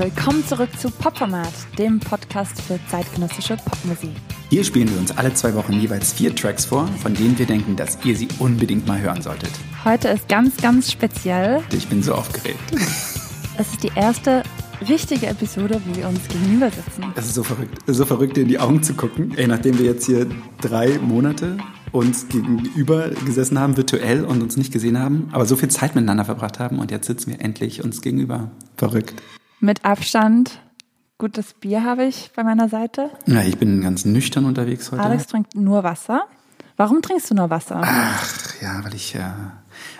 Willkommen zurück zu Popformat, dem Podcast für zeitgenössische Popmusik. Hier spielen wir uns alle zwei Wochen jeweils vier Tracks vor, von denen wir denken, dass ihr sie unbedingt mal hören solltet. Heute ist ganz, ganz speziell. Ich bin so aufgeregt. Es ist die erste richtige Episode, wo wir uns gegenüber sitzen. Es ist so verrückt, so verrückt, dir in die Augen zu gucken. Ey, nachdem wir jetzt hier drei Monate uns gegenüber gesessen haben, virtuell und uns nicht gesehen haben, aber so viel Zeit miteinander verbracht haben und jetzt sitzen wir endlich uns gegenüber. Verrückt. Mit Abstand. Gutes Bier habe ich bei meiner Seite. Ja, ich bin ganz nüchtern unterwegs heute. Alex trinkt nur Wasser. Warum trinkst du nur Wasser? Ach, ja, weil ich äh,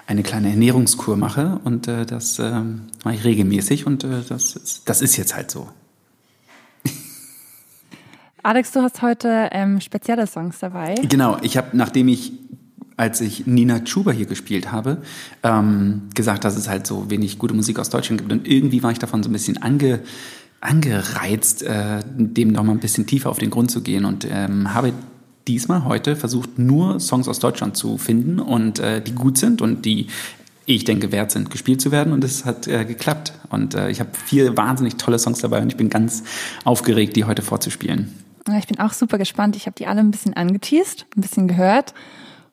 eine kleine Ernährungskur mache und äh, das äh, mache ich regelmäßig und äh, das, ist, das ist jetzt halt so. Alex, du hast heute ähm, spezielle Songs dabei. Genau, ich habe, nachdem ich, als ich Nina Chuba hier gespielt habe, ähm, gesagt, dass es halt so wenig gute Musik aus Deutschland gibt. Und irgendwie war ich davon so ein bisschen ange, angereizt, äh, dem noch mal ein bisschen tiefer auf den Grund zu gehen und ähm, habe diesmal heute versucht, nur Songs aus Deutschland zu finden und äh, die gut sind und die ich denke, wert sind, gespielt zu werden. Und es hat äh, geklappt. Und äh, ich habe vier wahnsinnig tolle Songs dabei und ich bin ganz aufgeregt, die heute vorzuspielen. Ich bin auch super gespannt. Ich habe die alle ein bisschen angeteased, ein bisschen gehört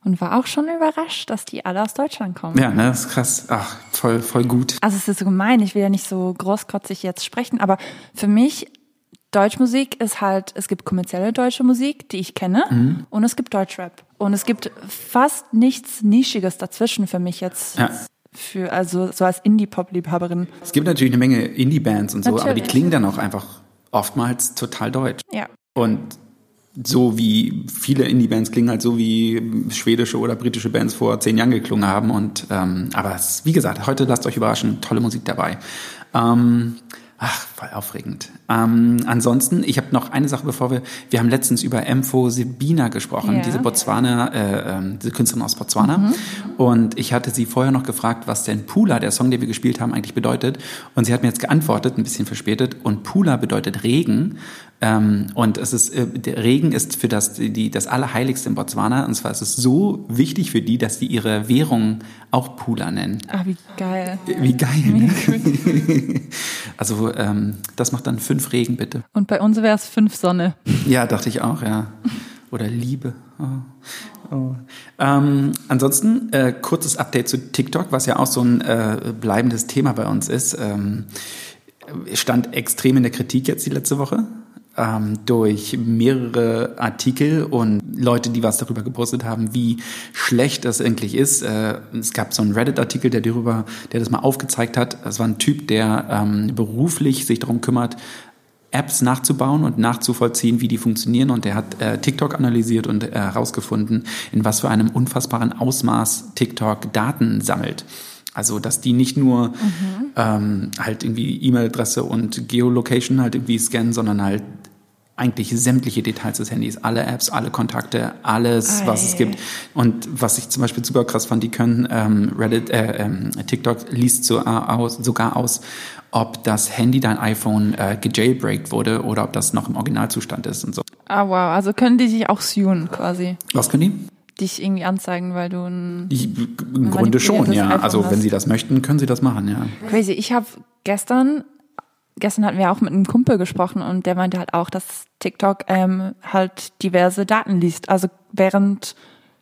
und war auch schon überrascht, dass die alle aus Deutschland kommen. Ja, ne, das ist krass. Ach, voll, voll gut. Also es ist so gemein, ich will ja nicht so großkotzig jetzt sprechen, aber für mich Deutschmusik ist halt, es gibt kommerzielle deutsche Musik, die ich kenne, mhm. und es gibt Deutschrap. Und es gibt fast nichts Nischiges dazwischen für mich jetzt. Ja. Für, also so als Indie-Pop-Liebhaberin. Es gibt natürlich eine Menge Indie-Bands und so, natürlich. aber die klingen dann auch einfach oftmals total deutsch. Ja. Und so wie viele Indie-Bands klingen halt so wie schwedische oder britische Bands vor zehn Jahren geklungen haben. Und ähm, aber es, wie gesagt, heute lasst euch überraschen, tolle Musik dabei. Ähm, Ach, voll aufregend. Ähm, ansonsten, ich habe noch eine Sache, bevor wir, wir haben letztens über Empho Sebina gesprochen, ja. diese Botswana, äh, äh, diese Künstlerin aus Botswana. Mhm. Und ich hatte sie vorher noch gefragt, was denn Pula, der Song, den wir gespielt haben, eigentlich bedeutet. Und sie hat mir jetzt geantwortet, ein bisschen verspätet. Und Pula bedeutet Regen. Ähm, und es ist, äh, der Regen ist für das, die, das Allerheiligste in Botswana. Und zwar ist es so wichtig für die, dass die ihre Währung auch Pula nennen. Ah, wie geil. Wie geil. Ne? also ähm, das macht dann fünf Regen, bitte. Und bei uns wäre es fünf Sonne. Ja, dachte ich auch, ja. Oder Liebe. Oh. Oh. Ähm, ansonsten, äh, kurzes Update zu TikTok, was ja auch so ein äh, bleibendes Thema bei uns ist. Ähm, stand extrem in der Kritik jetzt die letzte Woche ähm, durch mehrere Artikel und Leute, die was darüber gepostet haben, wie schlecht das eigentlich ist. Äh, es gab so einen Reddit-Artikel, der darüber, der das mal aufgezeigt hat. Es war ein Typ, der ähm, beruflich sich darum kümmert, Apps nachzubauen und nachzuvollziehen, wie die funktionieren. Und der hat äh, TikTok analysiert und äh, herausgefunden, in was für einem unfassbaren Ausmaß TikTok Daten sammelt. Also, dass die nicht nur mhm. ähm, halt irgendwie E-Mail-Adresse und Geolocation halt irgendwie scannen, sondern halt eigentlich sämtliche Details des Handys, alle Apps, alle Kontakte, alles, Ei. was es gibt. Und was ich zum Beispiel super krass fand, die können ähm, Reddit, äh, ähm, TikTok liest so, äh, aus, sogar aus, ob das Handy, dein iPhone, äh, gejailbreakt wurde oder ob das noch im Originalzustand ist und so. Ah wow, also können die sich auch suen quasi. Was können die? dich irgendwie anzeigen, weil du ein Im Grunde schon, ja. iPhone also wenn sie das möchten, können sie das machen, ja. Crazy. Ich habe gestern gestern hatten wir auch mit einem Kumpel gesprochen und der meinte halt auch, dass TikTok ähm, halt diverse Daten liest. Also während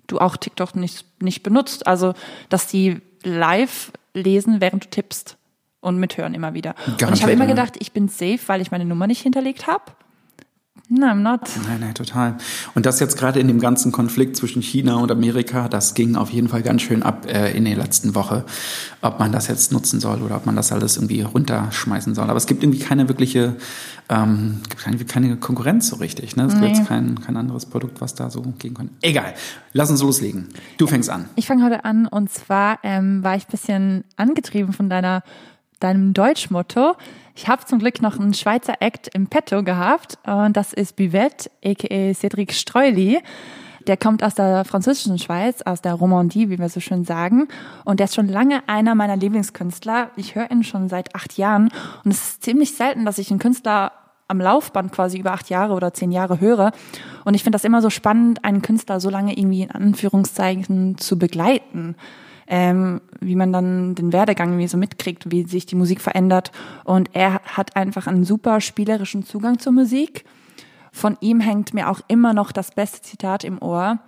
du auch TikTok nicht, nicht benutzt. Also dass die live lesen, während du tippst und mithören immer wieder. Garantiert, und ich habe immer gedacht, ich bin safe, weil ich meine Nummer nicht hinterlegt habe. No, I'm not. Nein, nein, total. Und das jetzt gerade in dem ganzen Konflikt zwischen China und Amerika, das ging auf jeden Fall ganz schön ab äh, in der letzten Woche, ob man das jetzt nutzen soll oder ob man das alles irgendwie runterschmeißen soll. Aber es gibt irgendwie keine wirkliche, ähm, gibt keine, keine Konkurrenz so richtig. Ne? Es nee. gibt jetzt kein, kein anderes Produkt, was da so gehen kann. Egal, lass uns loslegen. Du fängst an. Ich fange heute an und zwar ähm, war ich bisschen angetrieben von deiner deinem Deutschmotto. Ich habe zum Glück noch einen Schweizer Act im Petto gehabt und das ist Bivette, a.k.a. Cédric Streuli. Der kommt aus der französischen Schweiz, aus der Romandie, wie wir so schön sagen. Und der ist schon lange einer meiner Lieblingskünstler. Ich höre ihn schon seit acht Jahren. Und es ist ziemlich selten, dass ich einen Künstler am Laufband quasi über acht Jahre oder zehn Jahre höre. Und ich finde das immer so spannend, einen Künstler so lange irgendwie in Anführungszeichen zu begleiten. Ähm, wie man dann den Werdegang irgendwie so mitkriegt, wie sich die Musik verändert. Und er hat einfach einen super spielerischen Zugang zur Musik. Von ihm hängt mir auch immer noch das beste Zitat im Ohr.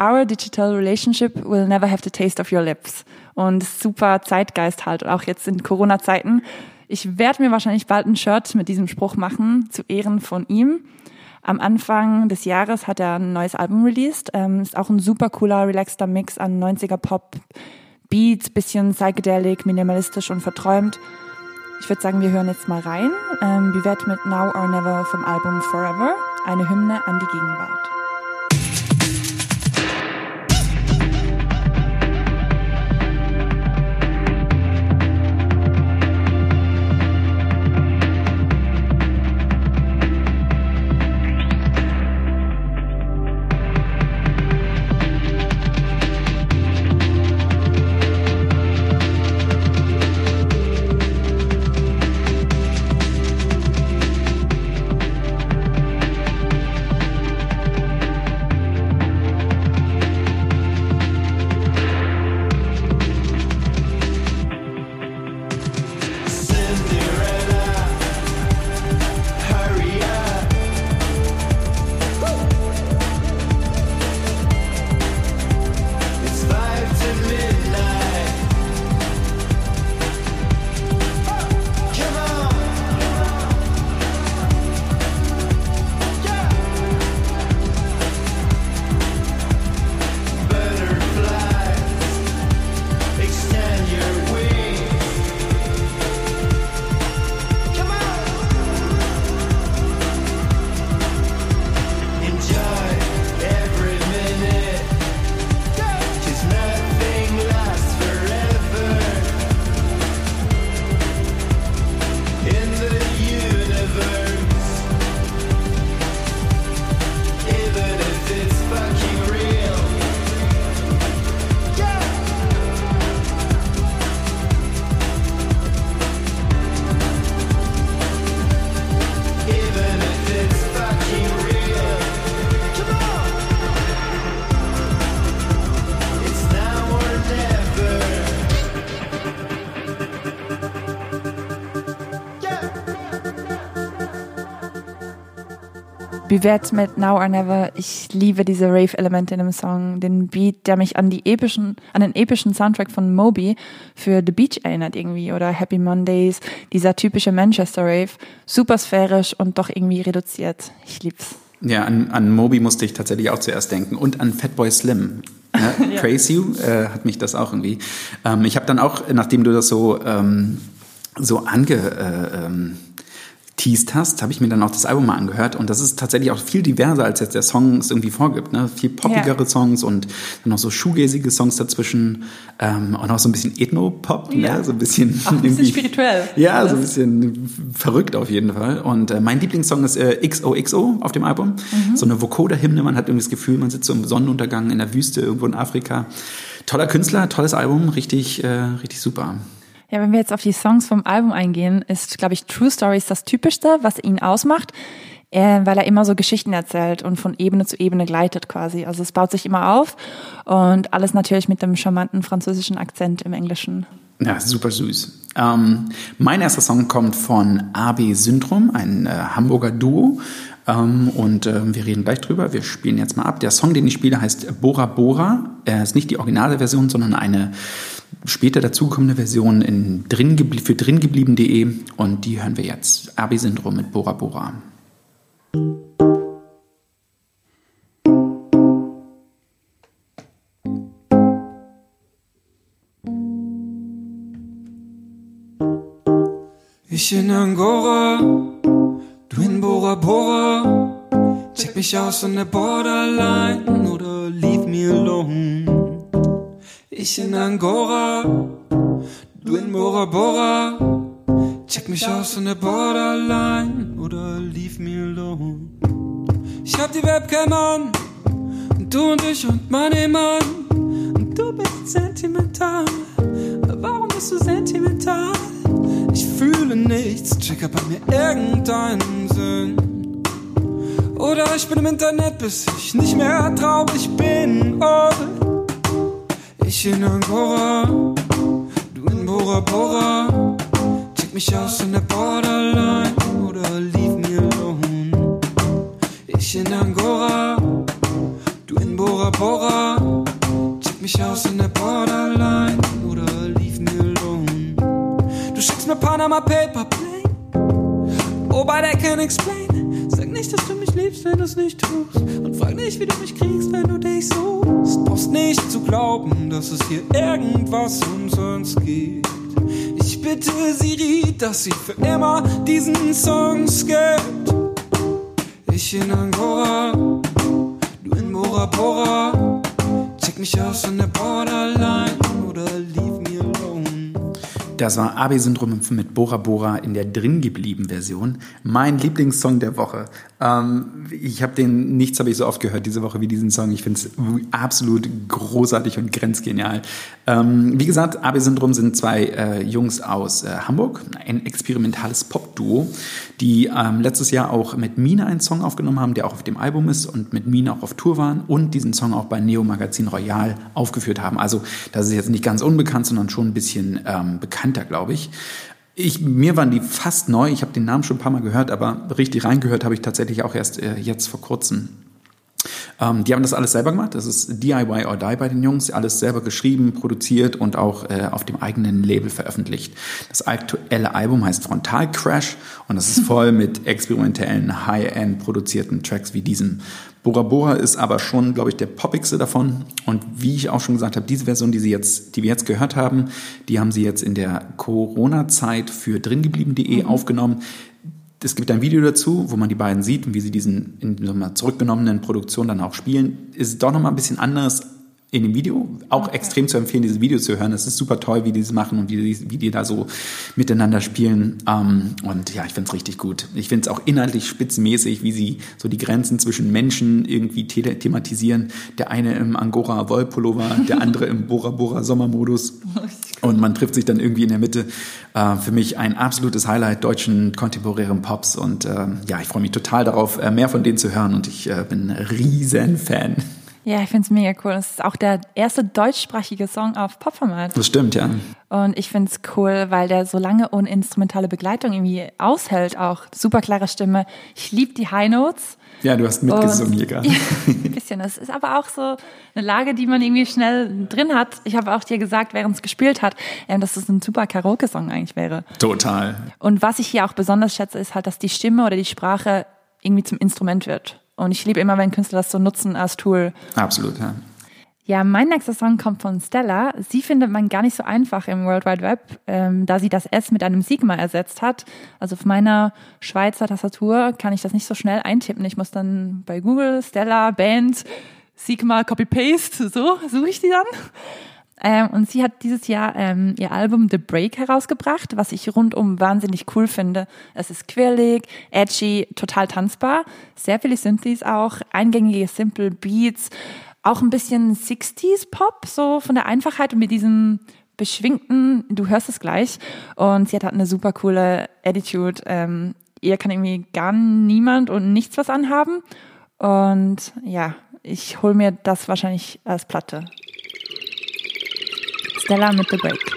Our digital relationship will never have the taste of your lips. Und super Zeitgeist halt, auch jetzt in Corona-Zeiten. Ich werde mir wahrscheinlich bald ein Shirt mit diesem Spruch machen, zu Ehren von ihm. Am Anfang des Jahres hat er ein neues Album released. Ähm, ist auch ein super cooler, relaxter Mix an 90er Pop, Beats, bisschen psychedelic, minimalistisch und verträumt. Ich würde sagen, wir hören jetzt mal rein. Ähm, Bivette mit Now or Never vom Album Forever, eine Hymne an die Gegenwart. Bivette mit Now or Never. Ich liebe diese Rave-Elemente in dem Song, den Beat, der mich an die epischen, an den epischen Soundtrack von Moby für The Beach erinnert irgendwie oder Happy Mondays, dieser typische Manchester Rave, super sphärisch und doch irgendwie reduziert. Ich lieb's. Ja, an, an Moby musste ich tatsächlich auch zuerst denken und an Fatboy Slim. Ne? ja. Praise You äh, hat mich das auch irgendwie. Ähm, ich habe dann auch, nachdem du das so ähm, so ange äh, ähm, teased hast, habe ich mir dann auch das Album mal angehört und das ist tatsächlich auch viel diverser, als jetzt der Song es irgendwie vorgibt. Ne? Viel poppigere ja. Songs und dann noch so shoegazige Songs dazwischen ähm, und auch so ein bisschen Ethno-Pop, ne? ja. ne? so ein bisschen, auch ein bisschen spirituell. Ja, so ein bisschen verrückt auf jeden Fall. Und äh, mein Lieblingssong ist äh, XOXO auf dem Album. Mhm. So eine Vokoda-Hymne, man hat irgendwie das Gefühl, man sitzt so im Sonnenuntergang in der Wüste irgendwo in Afrika. Toller Künstler, tolles Album, richtig, äh, richtig super. Ja, wenn wir jetzt auf die Songs vom Album eingehen, ist, glaube ich, True Stories das Typischste, was ihn ausmacht, äh, weil er immer so Geschichten erzählt und von Ebene zu Ebene gleitet quasi. Also es baut sich immer auf und alles natürlich mit dem charmanten französischen Akzent im Englischen. Ja, super süß. Ähm, mein erster Song kommt von AB Syndrom, ein äh, Hamburger Duo. Ähm, und äh, wir reden gleich drüber. Wir spielen jetzt mal ab. Der Song, den ich spiele, heißt Bora Bora. Er ist nicht die originale Version, sondern eine später dazukommende Version in drin für dringeblieben.de und die hören wir jetzt. AB-Syndrom mit Bora Bora. Ich in Angora, du in Bora Bora. Check mich aus an der Borderline oder leave me alone. Ich in Angora, du in Bora Bora. Check mich aus an der Borderline oder leave me alone. Ich hab die Webcam an und du und ich und mein Mann. Und du bist sentimental. Warum bist du sentimental? Ich fühle nichts, check bei mir irgendeinen Sinn. Oder ich bin im Internet, bis ich nicht mehr traurig bin. Oh, ich in Angora, du in Bora Bora. Check mich aus in der Borderline oder leave me alone. Ich in Angora, du in Bora Bora. Check mich aus in der Borderline oder leave me alone. Du schickst mir Panama Paper Plane. Oh, I can explain. Nicht, wenn du's nicht tust. Und frag nicht, wie du mich kriegst, wenn du dich suchst. Brauchst nicht zu glauben, dass es hier irgendwas umsonst gibt. Ich bitte Siri, dass sie für immer diesen Song skippt. Ich in Angora, Das war AB-Syndrom mit Bora Bora in der drin geblieben Version. Mein Lieblingssong der Woche. Ähm, ich habe den, nichts habe ich so oft gehört diese Woche wie diesen Song. Ich finde es absolut großartig und grenzgenial. Ähm, wie gesagt, AB-Syndrom sind zwei äh, Jungs aus äh, Hamburg, ein experimentales Pop-Duo, die ähm, letztes Jahr auch mit Mina einen Song aufgenommen haben, der auch auf dem Album ist und mit Mina auch auf Tour waren und diesen Song auch bei Neo Magazin Royal aufgeführt haben. Also das ist jetzt nicht ganz unbekannt, sondern schon ein bisschen ähm, bekannter, glaube ich. Ich, mir waren die fast neu. Ich habe den Namen schon ein paar Mal gehört, aber richtig reingehört habe ich tatsächlich auch erst äh, jetzt vor kurzem. Ähm, die haben das alles selber gemacht. Das ist DIY or Die bei den Jungs. Alles selber geschrieben, produziert und auch äh, auf dem eigenen Label veröffentlicht. Das aktuelle Album heißt Frontal Crash und das ist voll mit experimentellen, high-end produzierten Tracks wie diesem. Bora Bora ist aber schon, glaube ich, der poppigste davon. Und wie ich auch schon gesagt habe, diese Version, die, sie jetzt, die wir jetzt gehört haben, die haben sie jetzt in der Corona-Zeit für dringeblieben.de mhm. aufgenommen es gibt ein Video dazu, wo man die beiden sieht und wie sie diesen in so einer zurückgenommenen Produktion dann auch spielen. Ist doch nochmal ein bisschen anders in dem Video. Auch okay. extrem zu empfehlen, dieses Video zu hören. Es ist super toll, wie die das machen und wie die, wie die da so miteinander spielen. Ähm, und ja, ich finde es richtig gut. Ich finde es auch inhaltlich spitzenmäßig, wie sie so die Grenzen zwischen Menschen irgendwie the thematisieren. Der eine im Angora Wollpullover, der andere im Bora Bora Sommermodus. Und man trifft sich dann irgendwie in der Mitte. Äh, für mich ein absolutes Highlight deutschen kontemporären Pops. Und äh, ja, ich freue mich total darauf, äh, mehr von denen zu hören. Und ich äh, bin ein riesen Fan. Ja, ich finde es mega cool. Es ist auch der erste deutschsprachige Song auf Popformat. Das stimmt, ja. Und ich finde es cool, weil der so lange ohne instrumentale Begleitung irgendwie aushält. Auch super klare Stimme. Ich liebe die High Notes. Ja, du hast mitgesungen hier gerade. Ja, ein bisschen. Das ist aber auch so eine Lage, die man irgendwie schnell drin hat. Ich habe auch dir gesagt, während es gespielt hat, ähm, dass es ein super Karaoke-Song eigentlich wäre. Total. Und was ich hier auch besonders schätze, ist halt, dass die Stimme oder die Sprache irgendwie zum Instrument wird. Und ich liebe immer, wenn Künstler das so nutzen als Tool. Absolut, ja. Ja, mein nächster Song kommt von Stella. Sie findet man gar nicht so einfach im World Wide Web, ähm, da sie das S mit einem Sigma ersetzt hat. Also auf meiner Schweizer Tastatur kann ich das nicht so schnell eintippen. Ich muss dann bei Google Stella Band Sigma Copy Paste, so suche ich die dann. Ähm, und sie hat dieses Jahr ähm, ihr Album The Break herausgebracht, was ich rundum wahnsinnig cool finde. Es ist quirlig, edgy, total tanzbar, sehr viele Synthes auch, eingängige Simple Beats, auch ein bisschen 60s Pop, so von der Einfachheit und mit diesem beschwingten, du hörst es gleich. Und sie hat halt eine super coole Attitude. Ähm, ihr kann irgendwie gar niemand und nichts was anhaben. Und ja, ich hole mir das wahrscheinlich als Platte. Stella mit The Break.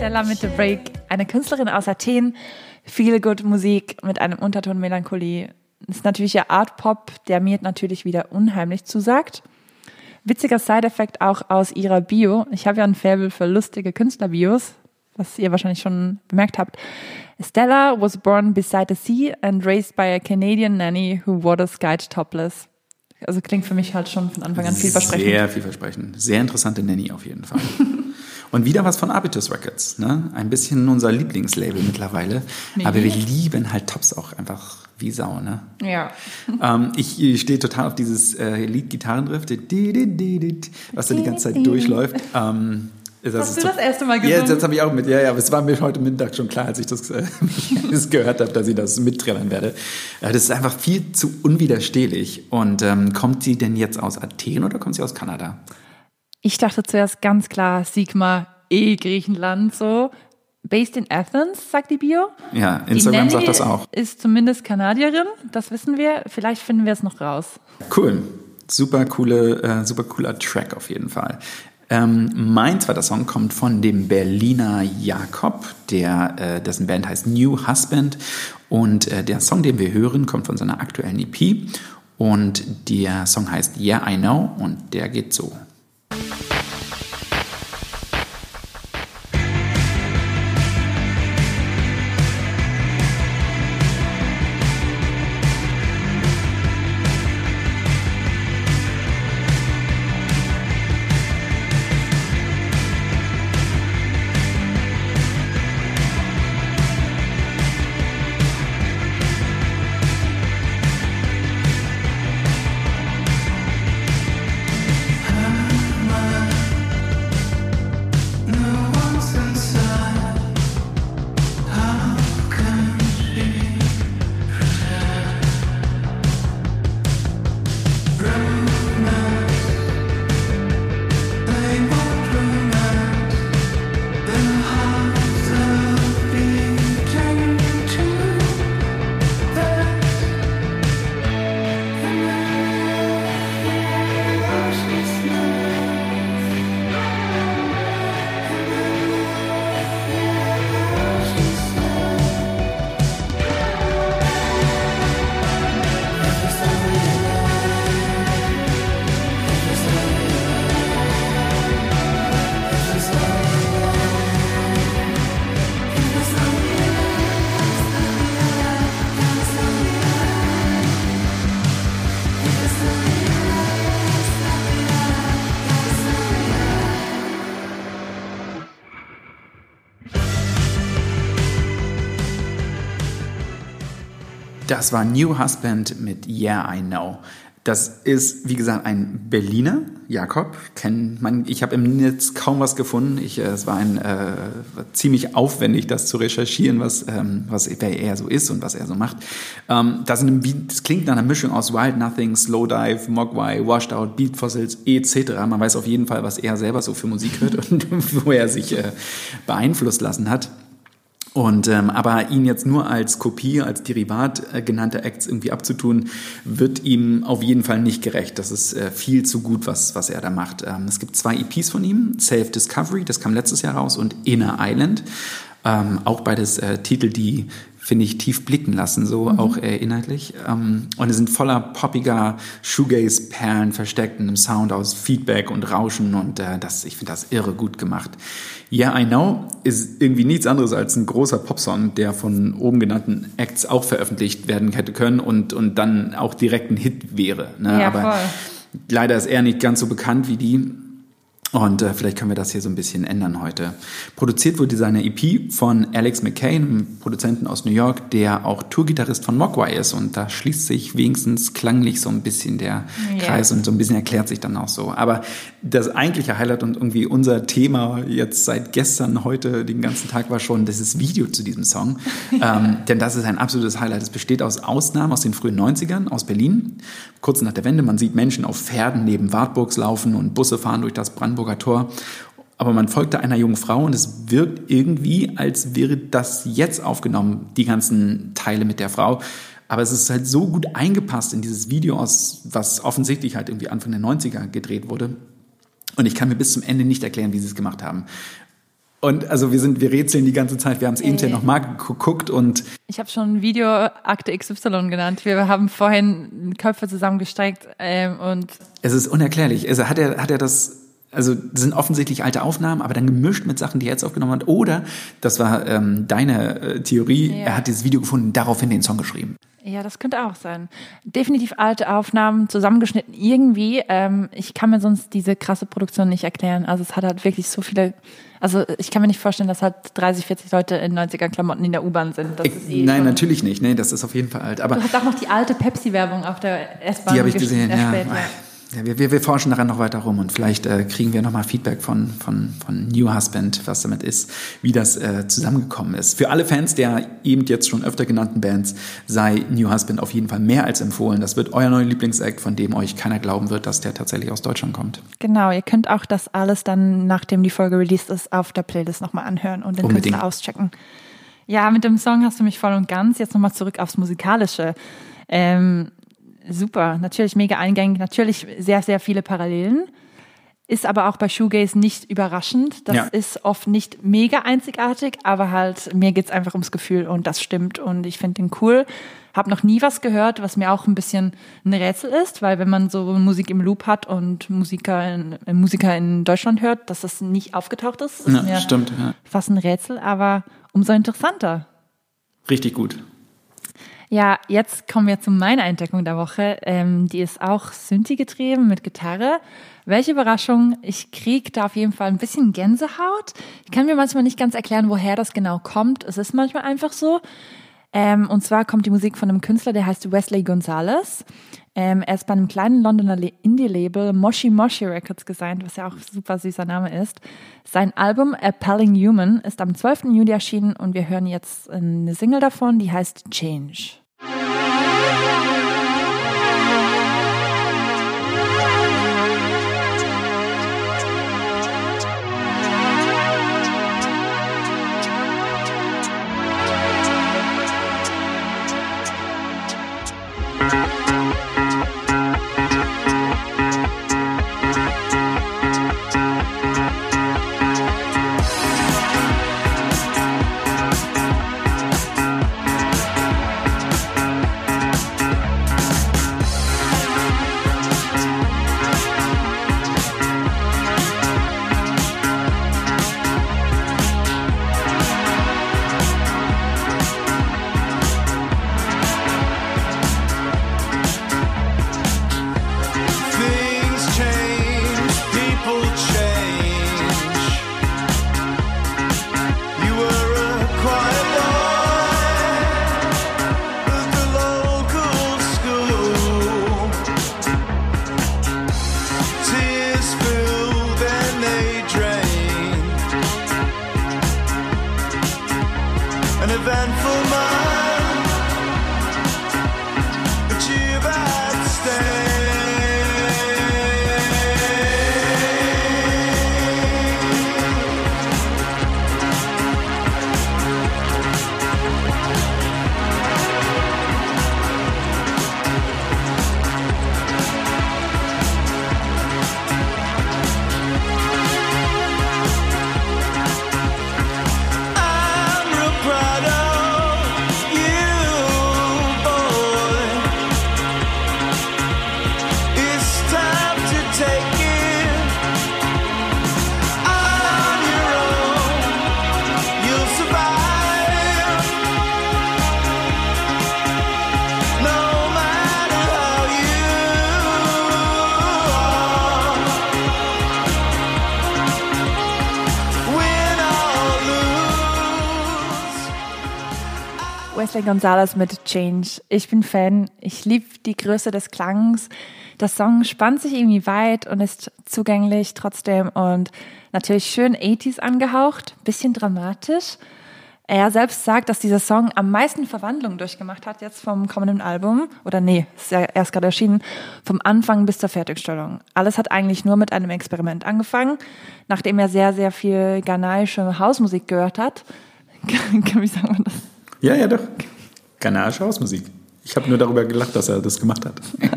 Stella mit The Break, eine Künstlerin aus Athen, viel good Musik mit einem Unterton Melancholie. Das ist natürlich ja Art Pop, der mir natürlich wieder unheimlich zusagt. Witziger Side-Effekt auch aus ihrer Bio. Ich habe ja ein Faible für lustige Künstlerbios, was ihr wahrscheinlich schon bemerkt habt. Stella was born beside the sea and raised by a Canadian nanny who water skied topless. Also klingt für mich halt schon von Anfang an vielversprechend. Sehr vielversprechend. Sehr interessante Nanny auf jeden Fall. Und wieder was von Arbitus Records. Ne? Ein bisschen unser Lieblingslabel mittlerweile. Nee. Aber wir lieben halt Tops auch einfach wie Sau. Ne? Ja. Ähm, ich, ich stehe total auf dieses äh, Lied Gitarrendrift, was da die ganze Zeit durchläuft. Ähm, das Hast du das erste Mal gesungen? Ja, das habe ich auch mit. Ja, ja, es war mir heute Mittag schon klar, als ich das, äh, das gehört habe, dass ich das mitträllern werde. Äh, das ist einfach viel zu unwiderstehlich. Und ähm, kommt sie denn jetzt aus Athen oder kommt sie aus Kanada? Ich dachte zuerst ganz klar Sigma, eh Griechenland so. Based in Athens, sagt die Bio. Ja, Instagram sagt das auch. Ist zumindest Kanadierin, das wissen wir. Vielleicht finden wir es noch raus. Cool. Super coole, äh, super cooler Track auf jeden Fall. Ähm, mein zweiter Song kommt von dem Berliner Jakob, der, äh, dessen Band heißt New Husband. Und äh, der Song, den wir hören, kommt von seiner aktuellen EP. Und der Song heißt Yeah, I Know und der geht so. Das war New Husband mit Yeah, I Know. Das ist, wie gesagt, ein Berliner, Jakob. Man, ich habe im Netz kaum was gefunden. Ich, äh, es war ein, äh, ziemlich aufwendig, das zu recherchieren, was, ähm, was wer er so ist und was er so macht. Ähm, das, sind, das klingt nach einer Mischung aus Wild Nothing, Slowdive, Mogwai, Washed Out, Beat Fossils etc. Man weiß auf jeden Fall, was er selber so für Musik hört und wo er sich äh, beeinflusst lassen hat. Und ähm, aber ihn jetzt nur als Kopie, als Derivat äh, genannte Acts irgendwie abzutun, wird ihm auf jeden Fall nicht gerecht. Das ist äh, viel zu gut, was was er da macht. Ähm, es gibt zwei EPs von ihm: Self Discovery, das kam letztes Jahr raus, und Inner Island. Ähm, auch beides äh, Titel, die finde ich, tief blicken lassen, so mhm. auch äh, inhaltlich. Ähm, und es sind voller poppiger Shoegaze-Perlen versteckt in einem Sound aus Feedback und Rauschen und äh, das, ich finde das irre gut gemacht. Yeah, I Know ist irgendwie nichts anderes als ein großer Popsong, der von oben genannten Acts auch veröffentlicht werden hätte können und, und dann auch direkt ein Hit wäre. Ne? Ja, Aber voll. leider ist er nicht ganz so bekannt wie die. Und äh, vielleicht können wir das hier so ein bisschen ändern heute. Produziert wurde seine EP von Alex McCain, einem Produzenten aus New York, der auch Tourgitarrist von Mogwai ist. Und da schließt sich wenigstens klanglich so ein bisschen der ja. Kreis und so ein bisschen erklärt sich dann auch so. Aber das eigentliche Highlight und irgendwie unser Thema jetzt seit gestern, heute, den ganzen Tag war schon dieses Video zu diesem Song. ähm, denn das ist ein absolutes Highlight. Es besteht aus Ausnahmen aus den frühen 90ern aus Berlin. Kurz nach der Wende, man sieht Menschen auf Pferden neben Wartburgs laufen und Busse fahren durch das Brandenburg Brandenburger Tor. Aber man folgte einer jungen Frau und es wirkt irgendwie, als wäre das jetzt aufgenommen, die ganzen Teile mit der Frau. Aber es ist halt so gut eingepasst in dieses Video aus, was offensichtlich halt irgendwie Anfang der 90er gedreht wurde. Und ich kann mir bis zum Ende nicht erklären, wie sie es gemacht haben. Und also wir sind, wir rätseln die ganze Zeit. Wir haben es eben ja nochmal geguckt und ich habe schon Videoakte XY genannt. Wir haben vorhin Köpfe zusammengestreckt ähm, und es ist unerklärlich. Also hat er hat er das also das sind offensichtlich alte Aufnahmen, aber dann gemischt mit Sachen, die er jetzt aufgenommen hat. Oder, das war ähm, deine äh, Theorie, ja. er hat dieses Video gefunden, daraufhin den Song geschrieben. Ja, das könnte auch sein. Definitiv alte Aufnahmen, zusammengeschnitten irgendwie. Ähm, ich kann mir sonst diese krasse Produktion nicht erklären. Also es hat halt wirklich so viele also ich kann mir nicht vorstellen, dass halt 30, 40 Leute in 90er-Klamotten in der U-Bahn sind. Eh Nein, natürlich nicht. Nee, das ist auf jeden Fall alt. Aber du hast auch noch die alte Pepsi-Werbung auf der S-Bahn. Die habe ich gesehen, ja. Spät, ja. Wir, wir, wir forschen daran noch weiter rum und vielleicht äh, kriegen wir nochmal Feedback von, von, von New Husband, was damit ist, wie das äh, zusammengekommen ist. Für alle Fans der eben jetzt schon öfter genannten Bands sei New Husband auf jeden Fall mehr als empfohlen. Das wird euer neuer Lieblingsact, von dem euch keiner glauben wird, dass der tatsächlich aus Deutschland kommt. Genau, ihr könnt auch das alles dann, nachdem die Folge released ist, auf der Playlist nochmal anhören und den Unbedingt. Künstler auschecken. Ja, mit dem Song hast du mich voll und ganz. Jetzt nochmal zurück aufs Musikalische. Ähm, super, natürlich mega eingängig, natürlich sehr, sehr viele Parallelen. Ist aber auch bei Shoegaze nicht überraschend. Das ja. ist oft nicht mega einzigartig, aber halt mir geht's einfach ums Gefühl und das stimmt und ich finde den cool. Hab noch nie was gehört, was mir auch ein bisschen ein Rätsel ist, weil wenn man so Musik im Loop hat und Musiker in, äh, Musiker in Deutschland hört, dass das nicht aufgetaucht ist, ist ja, mir stimmt, ja. fast ein Rätsel, aber umso interessanter. Richtig gut. Ja, jetzt kommen wir zu meiner Entdeckung der Woche. Ähm, die ist auch Synthi getrieben mit Gitarre. Welche Überraschung. Ich krieg da auf jeden Fall ein bisschen Gänsehaut. Ich kann mir manchmal nicht ganz erklären, woher das genau kommt. Es ist manchmal einfach so. Ähm, und zwar kommt die Musik von einem Künstler, der heißt Wesley Gonzalez. Ähm, er ist bei einem kleinen Londoner Indie-Label Moshi Moshi Records gesigned, was ja auch ein super süßer Name ist. Sein Album Appalling Human ist am 12. Juli erschienen und wir hören jetzt eine Single davon, die heißt Change. Wesley Gonzalez mit Change. Ich bin Fan. Ich liebe die Größe des Klangs. Das Song spannt sich irgendwie weit und ist zugänglich trotzdem und natürlich schön 80s angehaucht, bisschen dramatisch. Er selbst sagt, dass dieser Song am meisten Verwandlungen durchgemacht hat jetzt vom kommenden Album. Oder nee, ist ja erst gerade erschienen. Vom Anfang bis zur Fertigstellung. Alles hat eigentlich nur mit einem Experiment angefangen. Nachdem er sehr, sehr viel ghanaische Hausmusik gehört hat. Wie sagen wir das? Ja, ja, doch. Ghanaische Hausmusik. Ich habe nur darüber gelacht, dass er das gemacht hat.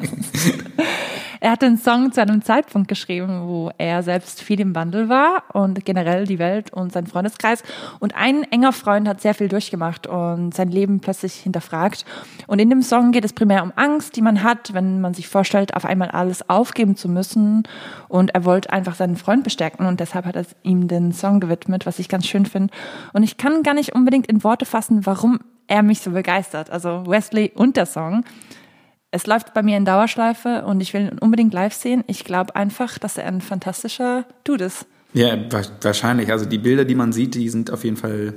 Er hat den Song zu einem Zeitpunkt geschrieben, wo er selbst viel im Wandel war und generell die Welt und sein Freundeskreis. Und ein enger Freund hat sehr viel durchgemacht und sein Leben plötzlich hinterfragt. Und in dem Song geht es primär um Angst, die man hat, wenn man sich vorstellt, auf einmal alles aufgeben zu müssen. Und er wollte einfach seinen Freund bestärken und deshalb hat er ihm den Song gewidmet, was ich ganz schön finde. Und ich kann gar nicht unbedingt in Worte fassen, warum er mich so begeistert. Also Wesley und der Song. Es läuft bei mir in Dauerschleife und ich will ihn unbedingt live sehen. Ich glaube einfach, dass er ein fantastischer Dude ist. Ja, wahrscheinlich. Also die Bilder, die man sieht, die sind auf jeden Fall,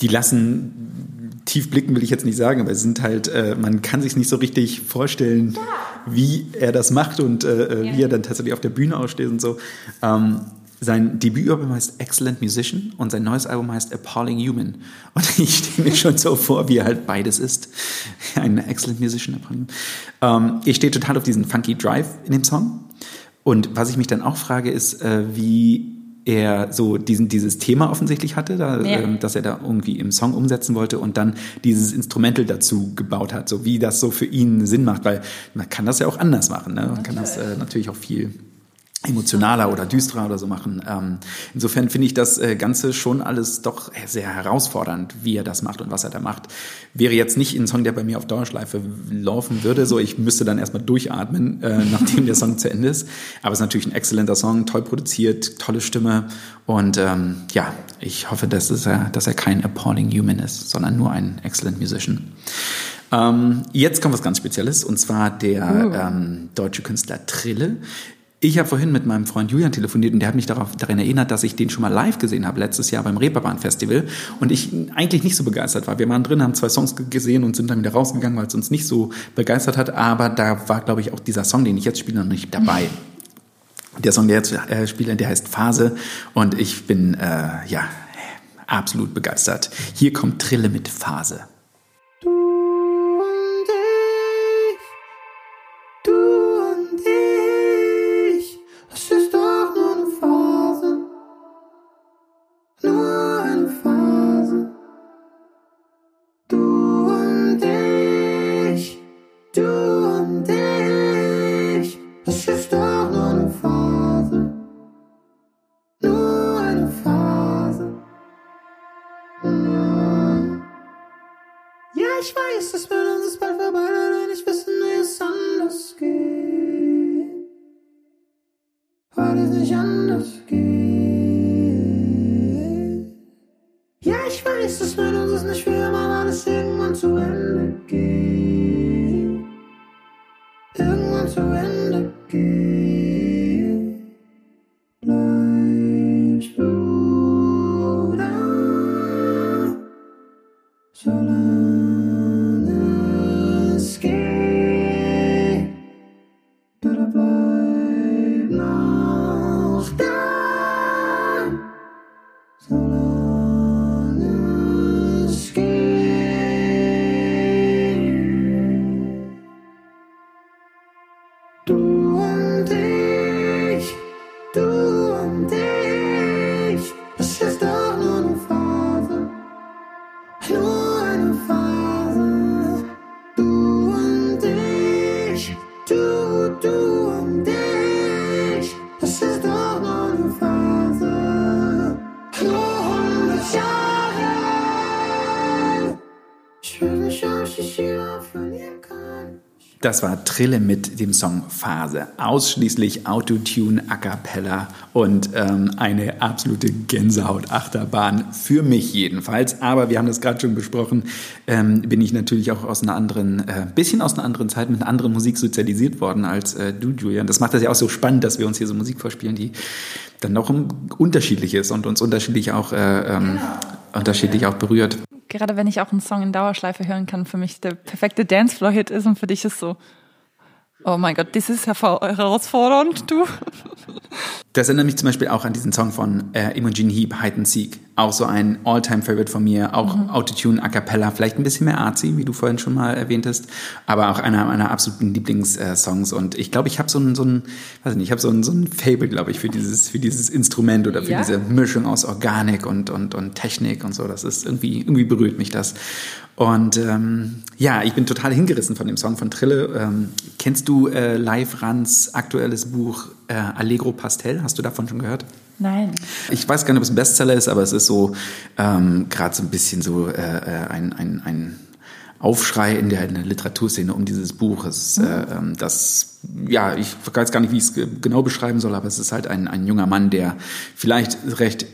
die lassen tief blicken, will ich jetzt nicht sagen, aber es sind halt, äh, man kann sich nicht so richtig vorstellen, ja. wie er das macht und äh, ja. wie er dann tatsächlich auf der Bühne aussteht und so. Ähm, sein Debütalbum heißt Excellent Musician und sein neues Album heißt Appalling Human. Und ich stelle mir schon so vor, wie er halt beides ist. Ein Excellent Musician, Appalling ähm, Ich stehe total auf diesen funky Drive in dem Song. Und was ich mich dann auch frage, ist, äh, wie er so diesen, dieses Thema offensichtlich hatte, da, ja. ähm, dass er da irgendwie im Song umsetzen wollte und dann dieses Instrumental dazu gebaut hat, so wie das so für ihn Sinn macht, weil man kann das ja auch anders machen. Ne? Man kann das äh, natürlich auch viel emotionaler oder düsterer oder so machen. Ähm, insofern finde ich das äh, Ganze schon alles doch sehr herausfordernd, wie er das macht und was er da macht. Wäre jetzt nicht ein Song, der bei mir auf Dauerschleife laufen würde, so ich müsste dann erstmal durchatmen, äh, nachdem der Song zu Ende ist. Aber es ist natürlich ein exzellenter Song, toll produziert, tolle Stimme und ähm, ja, ich hoffe, dass, es, äh, dass er kein appalling Human ist, sondern nur ein excellent Musician. Ähm, jetzt kommt was ganz Spezielles und zwar der uh. ähm, deutsche Künstler Trille. Ich habe vorhin mit meinem Freund Julian telefoniert und der hat mich darauf, daran erinnert, dass ich den schon mal live gesehen habe, letztes Jahr beim Reeperbahn Festival und ich eigentlich nicht so begeistert war. Wir waren drin, haben zwei Songs gesehen und sind dann wieder rausgegangen, weil es uns nicht so begeistert hat, aber da war, glaube ich, auch dieser Song, den ich jetzt spiele, noch nicht dabei. Der Song, der jetzt äh, spiele, der heißt Phase und ich bin, äh, ja, absolut begeistert. Hier kommt Trille mit Phase. Das war Trille mit dem Song Phase. Ausschließlich Autotune, A Cappella und ähm, eine absolute Gänsehaut-Achterbahn. Für mich jedenfalls. Aber wir haben das gerade schon besprochen, ähm, bin ich natürlich auch aus einer anderen, äh, bisschen aus einer anderen Zeit mit einer anderen Musik sozialisiert worden als äh, du, Julian. Das macht das ja auch so spannend, dass wir uns hier so Musik vorspielen, die dann noch unterschiedlich ist und uns unterschiedlich auch, äh, ähm, unterschiedlich auch berührt gerade wenn ich auch einen Song in Dauerschleife hören kann, für mich der perfekte Dancefloor-Hit ist und für dich ist so, oh mein Gott, das ist herausfordernd, du. Das erinnert mich zum Beispiel auch an diesen Song von äh, Imogen Heap, Hide and Seek. auch so ein All-Time-Favorite von mir, auch mhm. Autotune A Cappella, vielleicht ein bisschen mehr artsy, wie du vorhin schon mal erwähntest, aber auch einer meiner absoluten Lieblingssongs. Und ich glaube, ich habe so ein, so ein, weiß nicht, ich habe so ein, so ein Fable, glaube ich, für dieses, für dieses Instrument oder für ja? diese Mischung aus Organik und, und, und Technik und so. Das ist irgendwie, irgendwie berührt mich das. Und ähm, ja, ich bin total hingerissen von dem Song von Trille. Ähm, kennst du äh, Live Rans aktuelles Buch äh, Allegro Pastel? Hast du davon schon gehört? Nein. Ich weiß gar nicht, ob es ein Bestseller ist, aber es ist so ähm, gerade so ein bisschen so äh, äh, ein, ein, ein Aufschrei in der, in der Literaturszene um dieses Buch. Es, mhm. äh, ähm, das, ja, ich weiß gar nicht, wie ich es genau beschreiben soll, aber es ist halt ein, ein junger Mann, der vielleicht recht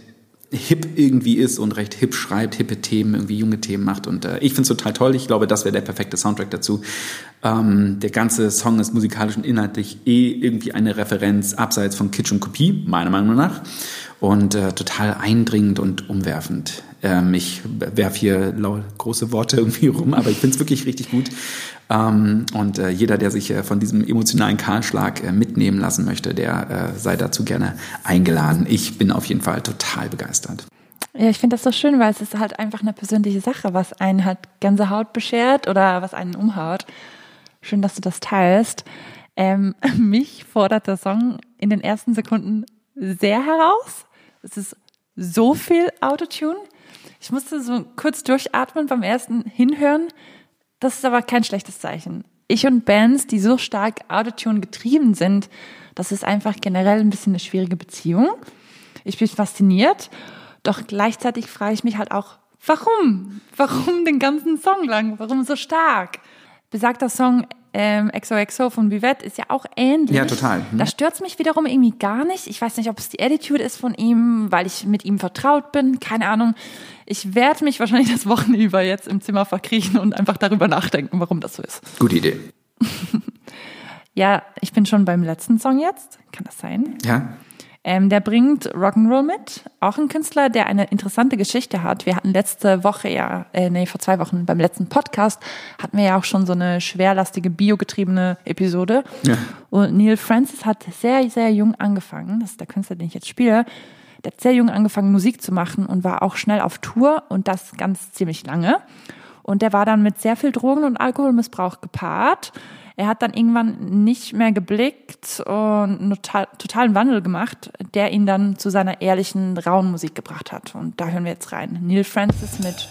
hip irgendwie ist und recht hip schreibt, hippe Themen, irgendwie junge Themen macht. Und äh, ich finde es total toll. Ich glaube, das wäre der perfekte Soundtrack dazu. Ähm, der ganze Song ist musikalisch und inhaltlich eh irgendwie eine Referenz abseits von Kitsch und Kopie, meiner Meinung nach. Und äh, total eindringend und umwerfend. Ähm, ich werfe hier große Worte irgendwie rum, aber ich finde es wirklich richtig gut. Ähm, und äh, jeder, der sich äh, von diesem emotionalen Kahlschlag äh, mitnehmen lassen möchte, der äh, sei dazu gerne eingeladen. Ich bin auf jeden Fall total begeistert. Ja, ich finde das so schön, weil es ist halt einfach eine persönliche Sache, was einen halt ganze Haut beschert oder was einen umhaut. Schön, dass du das teilst. Ähm, mich fordert der Song in den ersten Sekunden sehr heraus. Es ist so viel Autotune. Ich musste so kurz durchatmen beim ersten Hinhören. Das ist aber kein schlechtes Zeichen. Ich und Bands, die so stark Autotune getrieben sind, das ist einfach generell ein bisschen eine schwierige Beziehung. Ich bin fasziniert, doch gleichzeitig frage ich mich halt auch, warum? Warum den ganzen Song lang? Warum so stark? Besagter Song ähm, XOXO von Vivette ist ja auch ähnlich. Ja, total. Hm. Da stört es mich wiederum irgendwie gar nicht. Ich weiß nicht, ob es die Attitude ist von ihm, weil ich mit ihm vertraut bin. Keine Ahnung. Ich werde mich wahrscheinlich das Wochenende über jetzt im Zimmer verkriechen und einfach darüber nachdenken, warum das so ist. Gute Idee. ja, ich bin schon beim letzten Song jetzt. Kann das sein? Ja. Ähm, der bringt Rock'n'Roll mit. Auch ein Künstler, der eine interessante Geschichte hat. Wir hatten letzte Woche ja, äh, nee, vor zwei Wochen beim letzten Podcast hatten wir ja auch schon so eine schwerlastige biogetriebene Episode. Ja. Und Neil Francis hat sehr, sehr jung angefangen. Das ist der Künstler, den ich jetzt spiele. Der hat sehr jung angefangen, Musik zu machen und war auch schnell auf Tour und das ganz ziemlich lange. Und der war dann mit sehr viel Drogen- und Alkoholmissbrauch gepaart. Er hat dann irgendwann nicht mehr geblickt und einen totalen Wandel gemacht, der ihn dann zu seiner ehrlichen, rauen Musik gebracht hat. Und da hören wir jetzt rein. Neil Francis mit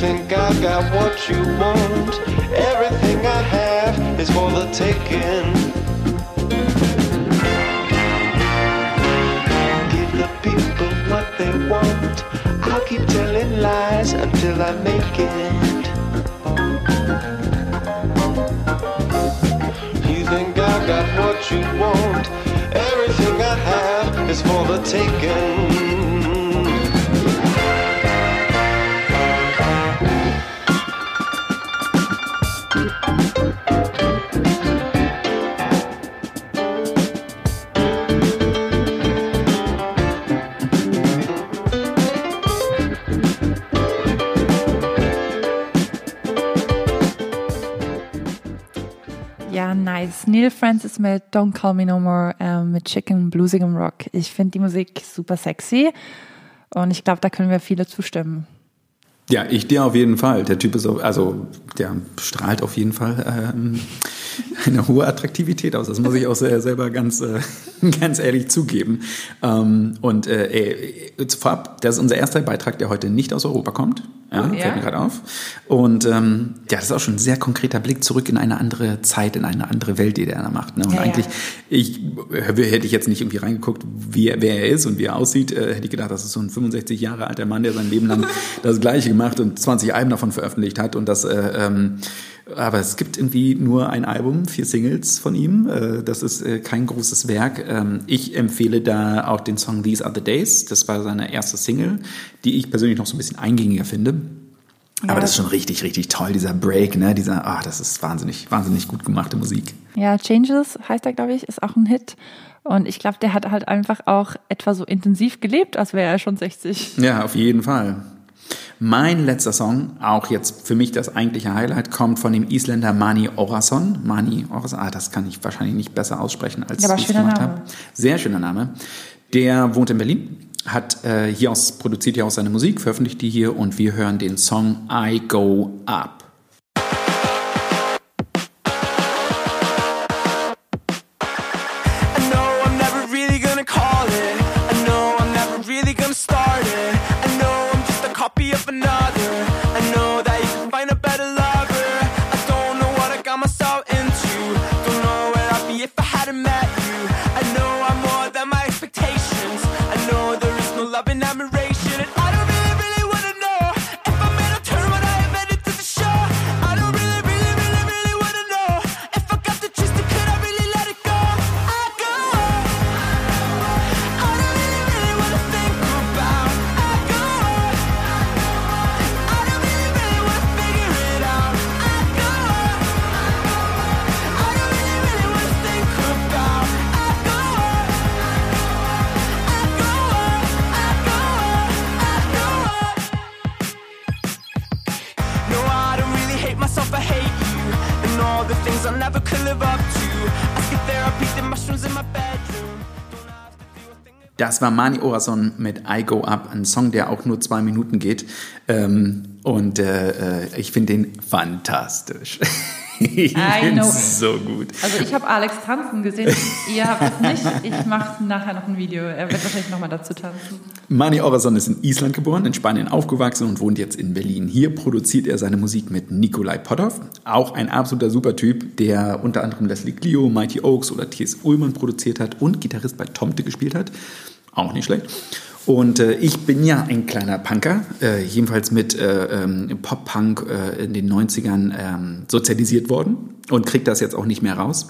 think I got what you want. Everything I have is for the taking. Give the people what they want. I'll keep telling lies until I make it. You think I got what you want. Everything I have is for the taking. Neil Francis mit Don't Call Me No More äh, mit Chicken Bluesigem Rock. Ich finde die Musik super sexy und ich glaube, da können wir viele zustimmen. Ja, ich dir auf jeden Fall. Der Typ ist, also der strahlt auf jeden Fall ähm, eine hohe Attraktivität aus. Das muss ich auch selber ganz, äh, ganz ehrlich zugeben. Ähm, und äh, vorab, das ist unser erster Beitrag, der heute nicht aus Europa kommt. Ja, oh, ja. fällt mir gerade auf. Und ähm, ja, das ist auch schon ein sehr konkreter Blick zurück in eine andere Zeit, in eine andere Welt, die der da macht. Ne? Und ja, eigentlich, ich hätte ich jetzt nicht irgendwie reingeguckt, wie, wer er ist und wie er aussieht, äh, hätte ich gedacht, das ist so ein 65 Jahre alter Mann, der sein Leben lang das Gleiche gemacht und 20 Alben davon veröffentlicht hat und das äh, ähm, aber es gibt irgendwie nur ein Album, vier Singles von ihm. Äh, das ist äh, kein großes Werk. Ähm, ich empfehle da auch den Song These Are the Days. Das war seine erste Single, die ich persönlich noch so ein bisschen eingängiger finde. Aber Ja. das ist schon richtig, richtig toll, dieser Break, ne? Dieser, ah, das ist wahnsinnig, wahnsinnig gut gemachte Musik. Ja, Changes heißt er, glaube ich, ist auch ein Hit. Und ich glaube, der hat halt einfach auch etwa so intensiv gelebt, als wäre er schon 60. Ja, auf jeden Fall. Mein letzter Song, auch jetzt für mich das eigentliche Highlight, kommt von dem Isländer Mani Orason. Mani Orason, ah, das kann ich wahrscheinlich nicht besser aussprechen, als Ja, ich es gemacht Name. habe. Sehr schöner Name. Der wohnt in Berlin, hat äh, hier aus, produziert hier auch seine Musik, veröffentlicht die hier und wir hören den Song I Go Up. Copy of Das war Mani Orason mit I Go Up, ein Song, der auch nur zwei Minuten geht. Ähm, und äh, äh, ich finde den fantastisch. ich finde so gut. Also ich habe Alex tanzen gesehen, ihr habt es nicht. Ich mache nachher noch ein Video. Er wird wahrscheinlich nochmal dazu tanzen. Mani Orason ist in Island geboren, in Spanien aufgewachsen und wohnt jetzt in Berlin. Hier produziert er seine Musik mit Nikolai Potthoff, auch ein absoluter Supertyp, der unter anderem Leslie Clio, Mighty Oaks oder T.S. Ullmann produziert hat und Gitarrist bei Tomte gespielt hat. Auch nicht schlecht. Und äh, ich bin ja ein kleiner Punker, äh, jedenfalls mit äh, ähm, Pop-Punk äh, in den 90ern ähm, sozialisiert worden und krieg das jetzt auch nicht mehr raus.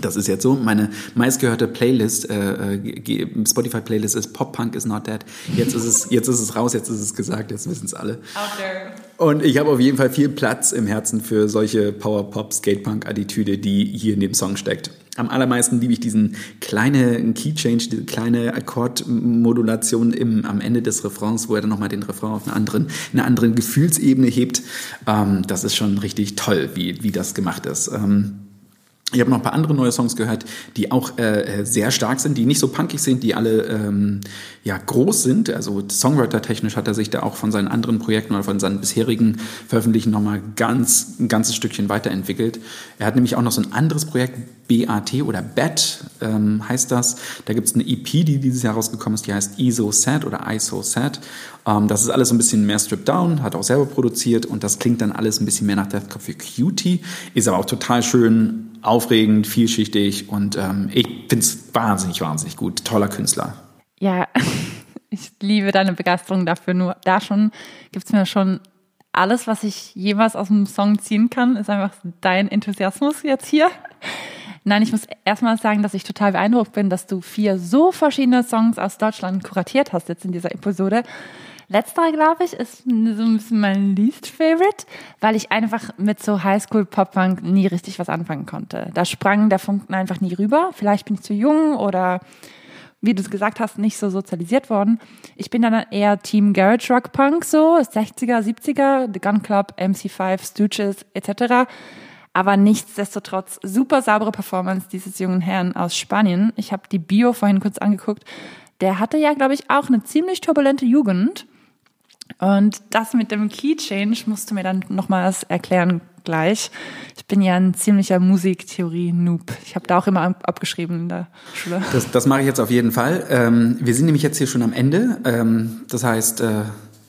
Das ist jetzt so. Meine meistgehörte Playlist, äh, äh, Spotify-Playlist ist Pop Punk is not dead. Jetzt ist es, jetzt ist es raus, jetzt ist es gesagt, jetzt wissen es alle. Out there. Und ich habe auf jeden Fall viel Platz im Herzen für solche Power-Pop, Skate-Punk-Attitüde, die hier in dem Song steckt. Am allermeisten liebe ich diesen kleine Key-Change, diese kleine Akkordmodulation im, am Ende des Refrains, wo er dann nochmal den Refrain auf eine anderen, eine andere Gefühlsebene hebt. Ähm, das ist schon richtig toll, wie, wie das gemacht ist. Ähm, ich habe noch ein paar andere neue Songs gehört, die auch äh, sehr stark sind, die nicht so punkig sind, die alle ähm, ja groß sind. Also Songwriter-technisch hat er sich da auch von seinen anderen Projekten oder von seinen bisherigen Veröffentlichen nochmal ganz, ein ganzes Stückchen weiterentwickelt. Er hat nämlich auch noch so ein anderes Projekt, BAT oder BAT ähm, heißt das. Da gibt es eine EP, die dieses Jahr rausgekommen ist, die heißt ISO Sad oder ISO Sad. Ähm, das ist alles ein bisschen mehr stripped down, hat auch selber produziert und das klingt dann alles ein bisschen mehr nach Death Cab for Cutie, ist aber auch total schön, aufregend, vielschichtig und ähm, ich finde es wahnsinnig, wahnsinnig gut. Toller Künstler. Ja, ich liebe deine Begeisterung dafür. Nur da schon gibt es mir schon alles, was ich jemals aus dem Song ziehen kann, ist einfach dein Enthusiasmus jetzt hier. Nein, ich muss erstmal sagen, dass ich total beeindruckt bin, dass du vier so verschiedene Songs aus Deutschland kuratiert hast jetzt in dieser Episode. Letzterer, glaube ich, ist so ein bisschen mein least favorite, weil ich einfach mit so Highschool-Pop-Punk nie richtig was anfangen konnte. Da sprang der Funken einfach nie rüber. Vielleicht bin ich zu jung oder wie du es gesagt hast, nicht so sozialisiert worden. Ich bin dann eher Team Garage Rock Punk, so 60er, 70er, The Gun Club, MC5, Stooges etc. Aber nichtsdestotrotz super saubere Performance dieses jungen Herrn aus Spanien. Ich habe die Bio vorhin kurz angeguckt. Der hatte ja, glaube ich, auch eine ziemlich turbulente Jugend. Und das mit dem Key Change musst du mir dann nochmals erklären gleich. Ich bin ja ein ziemlicher Musiktheorie-Noob. Ich habe da auch immer ab- abgeschrieben in der Schule. Das, das mache ich jetzt auf jeden Fall. Ähm, wir sind nämlich jetzt hier schon am Ende. Ähm, das heißt, äh,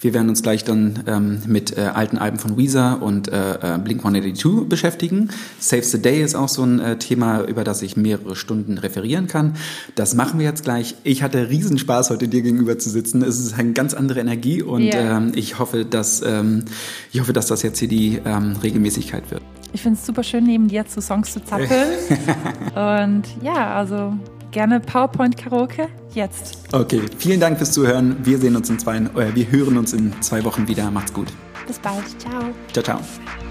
wir werden uns gleich dann ähm, mit äh, alten Alben von Weezer und äh, äh, Blink-182 beschäftigen. Save the Day ist auch so ein äh, Thema, über das ich mehrere Stunden referieren kann. Das machen wir jetzt gleich. Ich hatte riesen Spaß, heute dir gegenüber zu sitzen. Es ist eine ganz andere Energie und Ja. ähm, ich hoffe, dass ähm, ich hoffe, dass das jetzt hier die ähm, Regelmäßigkeit wird. Ich finde es super schön, neben dir zu Songs zu zappeln. Und ja, also gerne PowerPoint-Karaoke jetzt. Okay, vielen Dank fürs Zuhören. Wir sehen uns in zwei, äh, wir hören uns in zwei Wochen wieder. Macht's gut. Bis bald. Ciao. Ciao, ciao.